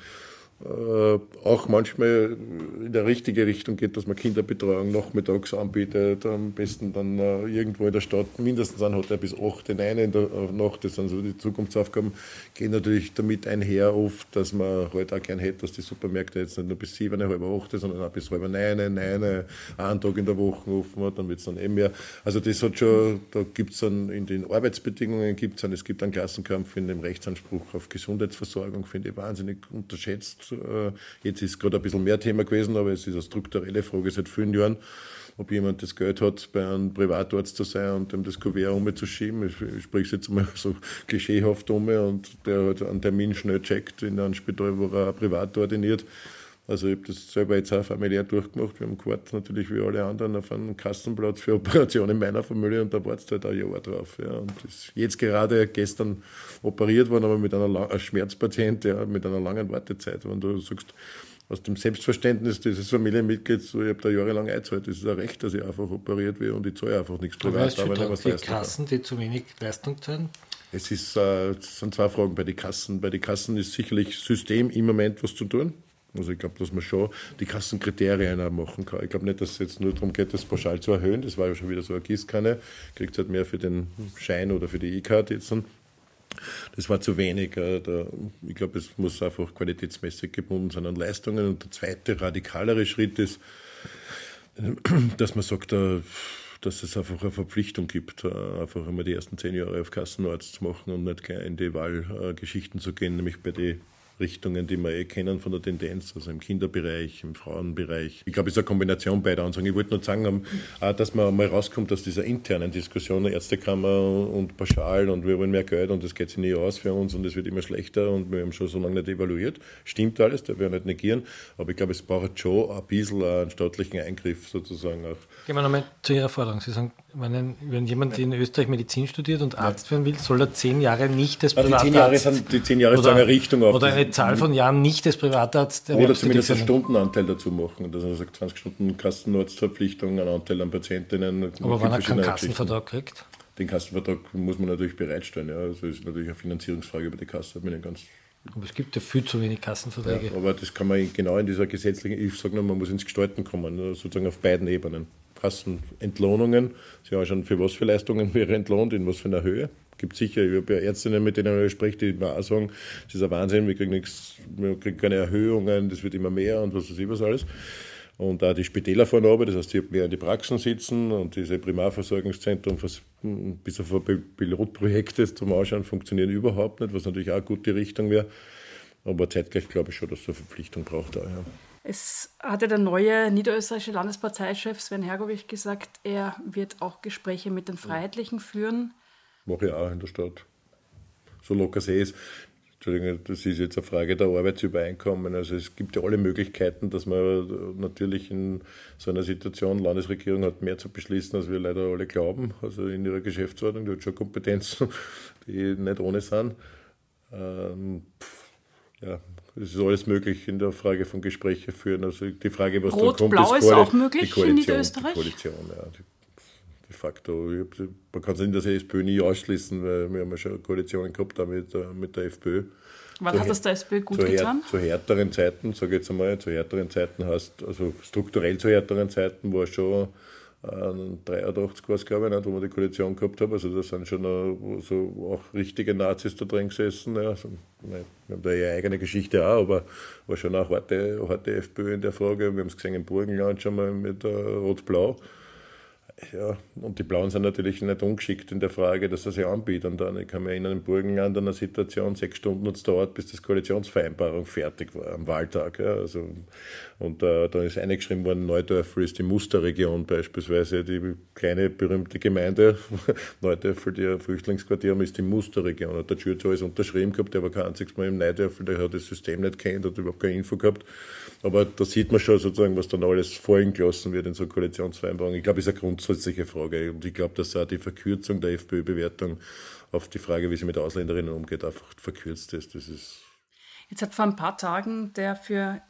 auch manchmal in der richtige Richtung geht, dass man Kinderbetreuung nachmittags anbietet, am besten dann äh, irgendwo in der Stadt mindestens ein Hotel bis 8 in eine in der Nacht, das sind so die Zukunftsaufgaben, gehen natürlich damit einher oft, dass man halt auch gern hätte, dass die Supermärkte jetzt nicht nur bis 7, halb 8, sondern auch bis halb 9, 9, einen Tag in der Woche offen hat, dann wird es dann eben mehr. Also das hat schon, da gibt es dann in den Arbeitsbedingungen, gibt's dann, es gibt einen Klassenkampf in dem Rechtsanspruch auf Gesundheitsversorgung, finde ich wahnsinnig unterschätzt äh, jetzt ist gerade ein bisschen mehr Thema gewesen, aber es ist eine strukturelle Frage seit vielen Jahren, ob jemand das Geld hat, bei einem Privatarzt zu sein und dem das Kuvert umzuschieben. Ich, spreche jetzt mal so klischeehaft um und der halt einen Termin schnell checkt in einem Spital, wo er privat ordiniert also ich habe das selber jetzt auch familiär durchgemacht. Wir haben gewartet natürlich wie alle anderen auf einen Kassenplatz für Operationen in meiner Familie und da wartet halt ein Jahr drauf. Ja. Und ist jetzt gerade gestern operiert worden, aber mit einer ein Schmerzpatient, ja, mit einer langen Wartezeit. Wenn du sagst, aus dem Selbstverständnis dieses Familienmitglieds, so, ich habe da jahrelang eingezahlt, das ist ein Recht, dass ich einfach operiert werde und ich zahle einfach nichts privat. Aber was die Kassen, die zu wenig Leistung zahlen? Es, ist, äh, es sind zwei Fragen bei den Kassen. Bei den Kassen ist sicherlich System im Moment was zu tun. Also ich glaube, dass man schon die Kassenkriterien auch machen kann. Ich glaube nicht, dass es jetzt nur darum geht, das pauschal zu erhöhen. Das war ja schon wieder so eine Gießkanne. Kriegt halt mehr für den Schein oder für die E-Card jetzt. Das war zu wenig. Äh, ich glaube, es muss einfach qualitätsmäßig gebunden sein an Leistungen. Und der zweite radikalere Schritt ist, dass man sagt, äh, dass es einfach eine Verpflichtung gibt, äh, einfach einmal die ersten zehn Jahre auf Kassenarzt zu machen und nicht in die Wahlgeschichten zu gehen, nämlich bei den Richtungen, die wir eh kennen von der Tendenz, also im Kinderbereich, im Frauenbereich. Ich glaube, es ist eine Kombination beider Ansagen. Ich wollte nur sagen, dass man mal rauskommt aus dieser internen Diskussion, Ärztekammer und pauschal und wir wollen mehr Geld und das geht sich nie aus für uns und es wird immer schlechter und wir haben schon so lange nicht evaluiert. Stimmt alles, da wir nicht negieren, aber ich glaube, es braucht schon ein bisschen einen staatlichen Eingriff sozusagen auch. Gehen wir nochmal zu Ihrer Forderung. Sie sagen, wenn, wenn jemand in Österreich Medizin studiert und Arzt werden will, soll er zehn Jahre nicht das Privatarzt... Die zehn Jahre sind, die zehn Jahre oder, eine Richtung auf. Oder eine Zahl von Jahren nicht das Privatarzt... Oder zumindest einen Stundenanteil dazu machen. Dass er sagt, 20 Stunden Kassenarztverpflichtung, einen Anteil an Patientinnen. Aber wenn er keinen Kassenvertrag kriegt? Den Kassenvertrag muss man natürlich bereitstellen. Ja. Also ist natürlich eine Finanzierungsfrage über die Kasse. Bin ich ganz aber es gibt ja viel zu wenig Kassenverträge. Ja, aber das kann man genau in dieser gesetzlichen, ich sage nur, man muss ins Gestalten kommen, ne, sozusagen auf beiden Ebenen. Kassenentlohnungen. Sie haben schon für was für Leistungen wäre entlohnt, in was für einer Höhe. Gibt sicher, ich habe ja Ärztinnen, mit denen ich spreche, die mir auch sagen, das ist ein Wahnsinn, wir kriegen nichts, wir kriegen keine Erhöhungen, das wird immer mehr und was weiß ich was alles. Und auch die Spitäler fahren runter, das heißt, die mehr in die Praxen sitzen und diese Primarversorgungszentren bis auf Pilotprojekte zum Ausschauen funktionieren überhaupt nicht, was natürlich auch eine gute Richtung wäre. Aber zeitgleich glaube ich schon, dass es eine Verpflichtung braucht. Auch, ja. Es hatte der neue niederösterreichische Landesparteichef Sven Hergovich gesagt, er wird auch Gespräche mit den Freiheitlichen führen. Mache ich auch in der Stadt. So locker es. Entschuldigung, das ist jetzt eine Frage der Arbeitsübereinkommen. Also es gibt ja alle Möglichkeiten, dass man natürlich in so einer Situation, Landesregierung hat mehr zu beschließen, als wir leider alle glauben. Also in ihrer Geschäftsordnung, die hat schon Kompetenzen, die nicht ohne sind. Ähm, ja, es ist alles möglich in der Frage von Gesprächen führen. Also die Frage, was Rot, da kommt, Blau ist, ist auch möglich in Niederösterreich? Die Koalition, ja. Die, facto. Man kann es in der SPÖ nie ausschließen, weil wir haben ja schon Koalitionen gehabt mit, mit der FPÖ. Wann zu hat das der SPÖ gut zu getan? zu härteren Zeiten, sage ich jetzt einmal, zu härteren Zeiten hast, also strukturell zu härteren Zeiten war schon äh, 83 war es, glaube ich, nicht, wo wir die Koalition gehabt haben. Also da sind schon äh, so auch richtige Nazis da drin gesessen. Ja. Also, wir haben da ja eigene Geschichte auch, aber war schon auch harte, harte FPÖ in der Frage. Wir haben es gesehen im Burgenland schon mal mit äh, Rot-Blau ja, und die Blauen sind natürlich nicht ungeschickt in der Frage, dass sie sich anbieten. Dann, ich kann mich erinnern, im Burgenland an einer Situation, sechs Stunden hat es dauert, bis das Koalitionsvereinbarung fertig war, am Wahltag. Ja, also, und äh, da ist eingeschrieben worden, Neudörfel ist die Musterregion beispielsweise, die kleine berühmte Gemeinde, Neudörfel, die ein Flüchtlingsquartier ist die Musterregion. Hat der Schürz alles unterschrieben gehabt, der war kein einziges Mal im Neudörfel, der hat das System nicht kennt, hat überhaupt keine Info gehabt. Aber da sieht man schon sozusagen, was dann alles fallen gelassen wird in so Koalitionsvereinbarungen. Ich glaube, ist eine grundsätzliche Frage. Und ich glaube, dass auch die Verkürzung der FPÖ-Bewertung auf die Frage, wie sie mit Ausländerinnen umgeht, einfach verkürzt ist. Das ist Jetzt hat vor ein paar Tagen der für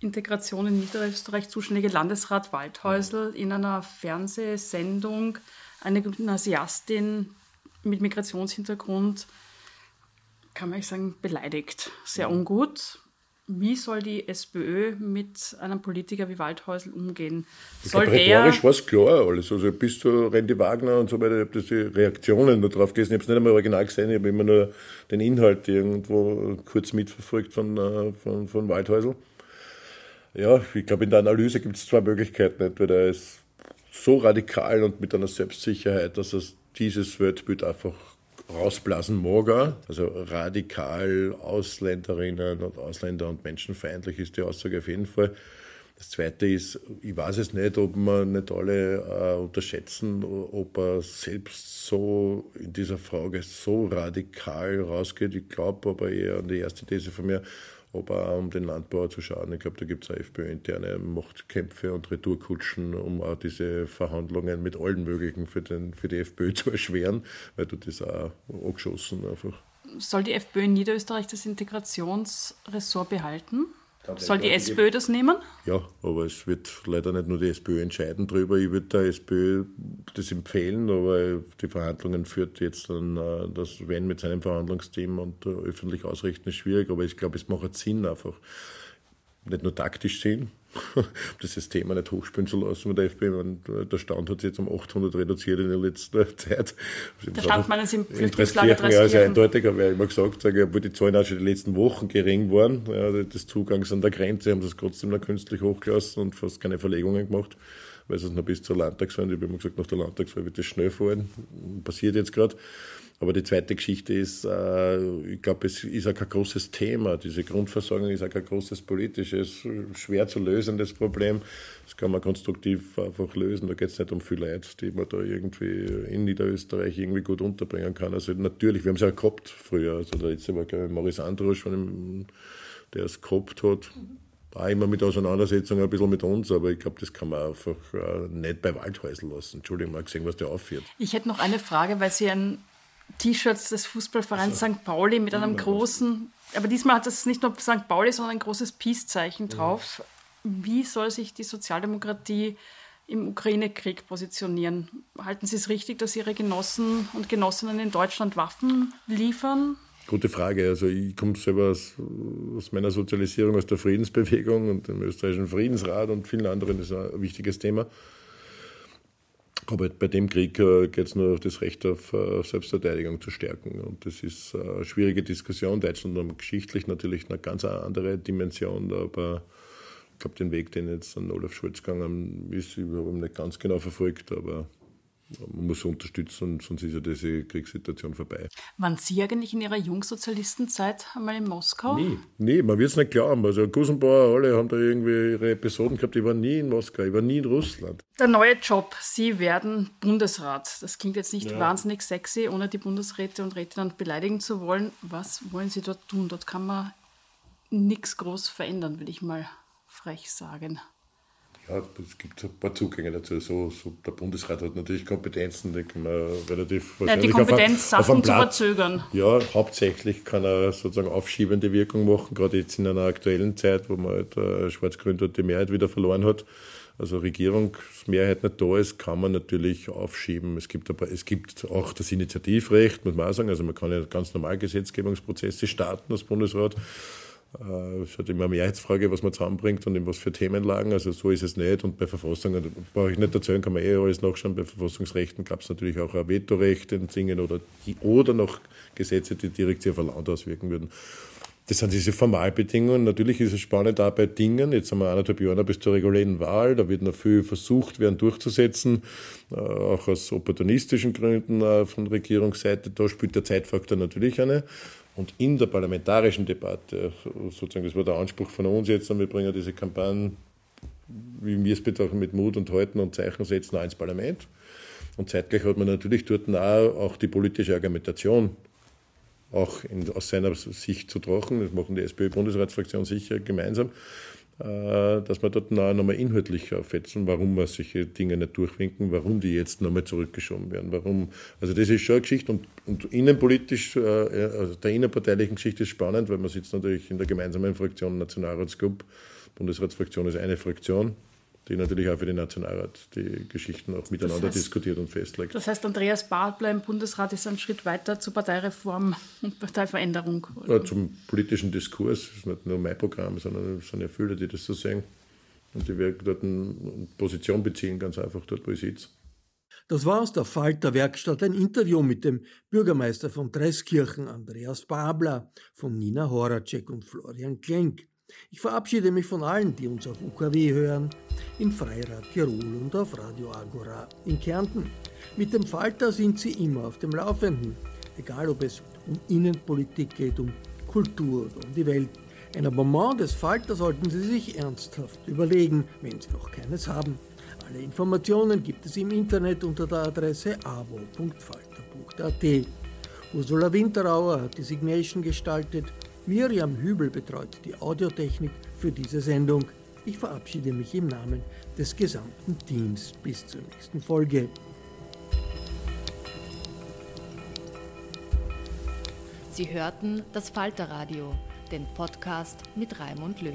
Integration in Niederösterreich zuständige Landesrat Waldhäusl in einer Fernsehsendung eine Gymnasiastin mit Migrationshintergrund, kann man sagen, beleidigt. Sehr ungut wie soll die SPÖ mit einem Politiker wie Waldhäusl umgehen? Soll ich glaub, rhetorisch war es klar alles. Also bis zu Randy Wagner und so weiter, ich habe die Reaktionen darauf gelesen. Ich habe es nicht einmal original gesehen, ich habe immer nur den Inhalt irgendwo kurz mitverfolgt von, äh, von, von Waldhäusl. Ja, ich glaube, in der Analyse gibt es zwei Möglichkeiten. Entweder er ist so radikal und mit einer Selbstsicherheit, dass er dieses Weltbild einfach rausblasen mag. Also radikal Ausländerinnen und Ausländer und menschenfeindlich ist die Aussage auf jeden Fall. Das Zweite ist, ich weiß es nicht, ob man nicht alle äh, unterschätzen, ob er selbst so in dieser Frage so radikal rausgeht. Ich glaube aber eher an die erste These von mir, ob auch um den Landbauer zu schauen. Ich glaube, da gibt es auch FPÖ-interne Machtkämpfe und Retourkutschen, um auch diese Verhandlungen mit allen möglichen für, den, für die FPÖ zu erschweren, weil du das auch angeschossen einfach. Soll die FPÖ in Niederösterreich das Integrationsressort behalten? Soll die SPÖ das nehmen? Ja, aber es wird leider nicht nur die SPÖ entscheiden darüber. Ich würde der SPÖ das empfehlen, aber die Verhandlungen führt jetzt dann äh, das Wenn mit seinem Verhandlungsteam und äh, öffentlich ausrichten ist schwierig, aber ich glaube, es macht Sinn einfach. Nicht nur taktisch Sinn, das Thema nicht hochspielen zu lassen mit der FPÖ. Der Stand hat sich jetzt um 800 reduziert in der letzten Zeit. Der Stand meines im Flüchtlingslager Ja, sehr eindeutig, habe ich immer gesagt, sage, obwohl die Zahlen auch schon die letzten Wochen gering waren, ja, des Zugangs an der Grenze, haben sie es trotzdem noch künstlich hochgelassen und fast keine Verlegungen gemacht, weil sie es noch bis zur Landtagswahl, ich habe immer gesagt, nach der Landtagswahl wird das schnell fallen. Passiert jetzt gerade. Aber die zweite Geschichte ist, äh, ich glaube, es ist auch kein großes Thema. Diese Grundversorgung ist auch kein großes politisches, schwer zu lösendes Problem. Das kann man konstruktiv einfach lösen. Da geht es nicht um viel Leute, die man da irgendwie in Niederösterreich irgendwie gut unterbringen kann. Also natürlich, wir haben es ja gehabt früher. Also der letzte war, glaube ich, Maurice Androsch, der es gehabt hat auch immer mit Auseinandersetzungen ein bisschen mit uns, aber ich glaube, das kann man einfach äh, nicht bei Waldhäusl lassen. Entschuldigung, mal gesehen, was der aufführt. Ich hätte noch eine Frage, weil Sie ein T-Shirts des Fußballvereins also, St. Pauli mit einem großen, aber diesmal hat das nicht nur St. Pauli, sondern ein großes Peace-Zeichen drauf. Wie soll sich die Sozialdemokratie im Ukraine-Krieg positionieren? Halten Sie es richtig, dass Ihre Genossen und Genossinnen in Deutschland Waffen liefern? Gute Frage. Also ich komme selber aus, aus, meiner Sozialisierung aus der Friedensbewegung und dem österreichischen Friedensrat und vielen anderen. Das ist ein wichtiges Thema. Aber bei dem Krieg äh, geht es nur auf das Recht auf äh, Selbstverteidigung zu stärken. Und das ist eine schwierige Diskussion. Deutschland hat geschichtlich natürlich eine ganz andere Dimension, aber ich glaube, den Weg, den jetzt an Olaf Scholz gegangen ist, ich habe ihn nicht ganz genau verfolgt, aber man muss unterstützen, sonst ist ja diese Kriegssituation vorbei. Waren Sie eigentlich in Ihrer Jungsozialistenzeit einmal in Moskau? Nie, nie man wird es nicht glauben. Also Gusenbauer, alle haben da irgendwie ihre Episoden gehabt. Ich war nie in Moskau, ich war nie in Russland. Der neue Job, Sie werden Bundesrat. Das klingt jetzt nicht ja. wahnsinnig sexy, ohne die Bundesräte und Rätinnen beleidigen zu wollen. Was wollen Sie dort tun? Dort kann man nichts groß verändern, will ich mal frech sagen. Ja, es gibt ein paar Zugänge dazu. So, so, der Bundesrat hat natürlich Kompetenzen, die kann man relativ ja, Die Kompetenz, auf, Sachen auf zu verzögern. Ja, hauptsächlich kann er sozusagen aufschiebende Wirkung machen, gerade jetzt in einer aktuellen Zeit, wo man halt äh, Schwarz-Grün dort die Mehrheit wieder verloren hat. Also Regierungsmehrheit nicht da ist, kann man natürlich aufschieben. Es gibt, aber, es gibt auch das Initiativrecht, muss man auch sagen. Also man kann ja ganz normal Gesetzgebungsprozesse starten als Bundesrat. Äh, es ist halt immer eine Mehrheitsfrage, was man zusammenbringt und in was für Themenlagen. Also so ist es nicht. Und bei Verfassungen, brauche ich nicht erzählen, kann man eh alles nachschauen. Bei Verfassungsrechten gab es natürlich auch ein Vetorecht in Dingen oder, oder noch Gesetze, die direkt auf ein Land auswirken würden. Das sind diese Formalbedingungen. Natürlich ist es spannend auch bei Dingen. Jetzt haben wir eineinhalb Jahre bis zur regulären Wahl. Da wird noch viel versucht werden durchzusetzen, äh, auch aus opportunistischen Gründen äh, von Regierungsseite. Da spielt der Zeitfaktor natürlich eine. Und in der parlamentarischen Debatte, sozusagen, das war der Anspruch von uns jetzt, wir bringen diese Kampagne, wie wir es betrachten, mit Mut und Halten und Zeichen setzen, auch ins Parlament. Und zeitgleich hat man natürlich dort auch, auch die politische Argumentation auch in, aus seiner Sicht zu tragen. Das machen die SPÖ-Bundesratsfraktion sicher gemeinsam. Äh, dass wir dort noch einmal inhaltlich auffetzen, warum wir solche Dinge nicht durchwinken, warum die jetzt nochmal zurückgeschoben werden. Warum, also das ist schon eine Geschichte und, und innenpolitisch, äh, also der innenparteilichen Geschichte ist spannend, weil man sitzt natürlich in der gemeinsamen Fraktion Nationalratsgruppe. Bundesratsfraktion ist eine Fraktion, die natürlich auch für den Nationalrat die Geschichten auch miteinander das heißt, diskutiert und festlegt. Das heißt, Andreas Bartler im Bundesrat ist ein Schritt weiter zur Parteireform und Parteiveränderung? Ja, zum politischen Diskurs. Das ist nicht nur mein Programm, sondern es sind ja viele, die das so sehen. Und die werden dort eine Position beziehen, ganz einfach dort, wo ich sitze. Das war aus der Falter Werkstatt ein Interview mit dem Bürgermeister von Dreskirchen, Andreas Babler, von Nina Horacek und Florian Klenk. Ich verabschiede mich von allen, die uns auf UKW hören, in Freirad Tirol und auf Radio Agora in Kärnten. Mit dem Falter sind Sie immer auf dem Laufenden, egal ob es um Innenpolitik geht, um Kultur oder um die Welt. Ein Abonnement des Falter sollten Sie sich ernsthaft überlegen, wenn Sie noch keines haben. Alle Informationen gibt es im Internet unter der Adresse abo.falter.at. Ursula Winterauer hat die Signation gestaltet Miriam Hübel betreut die Audiotechnik für diese Sendung. Ich verabschiede mich im Namen des gesamten Teams. Bis zur nächsten Folge. Sie hörten das Falterradio, den Podcast mit Raimund Löw.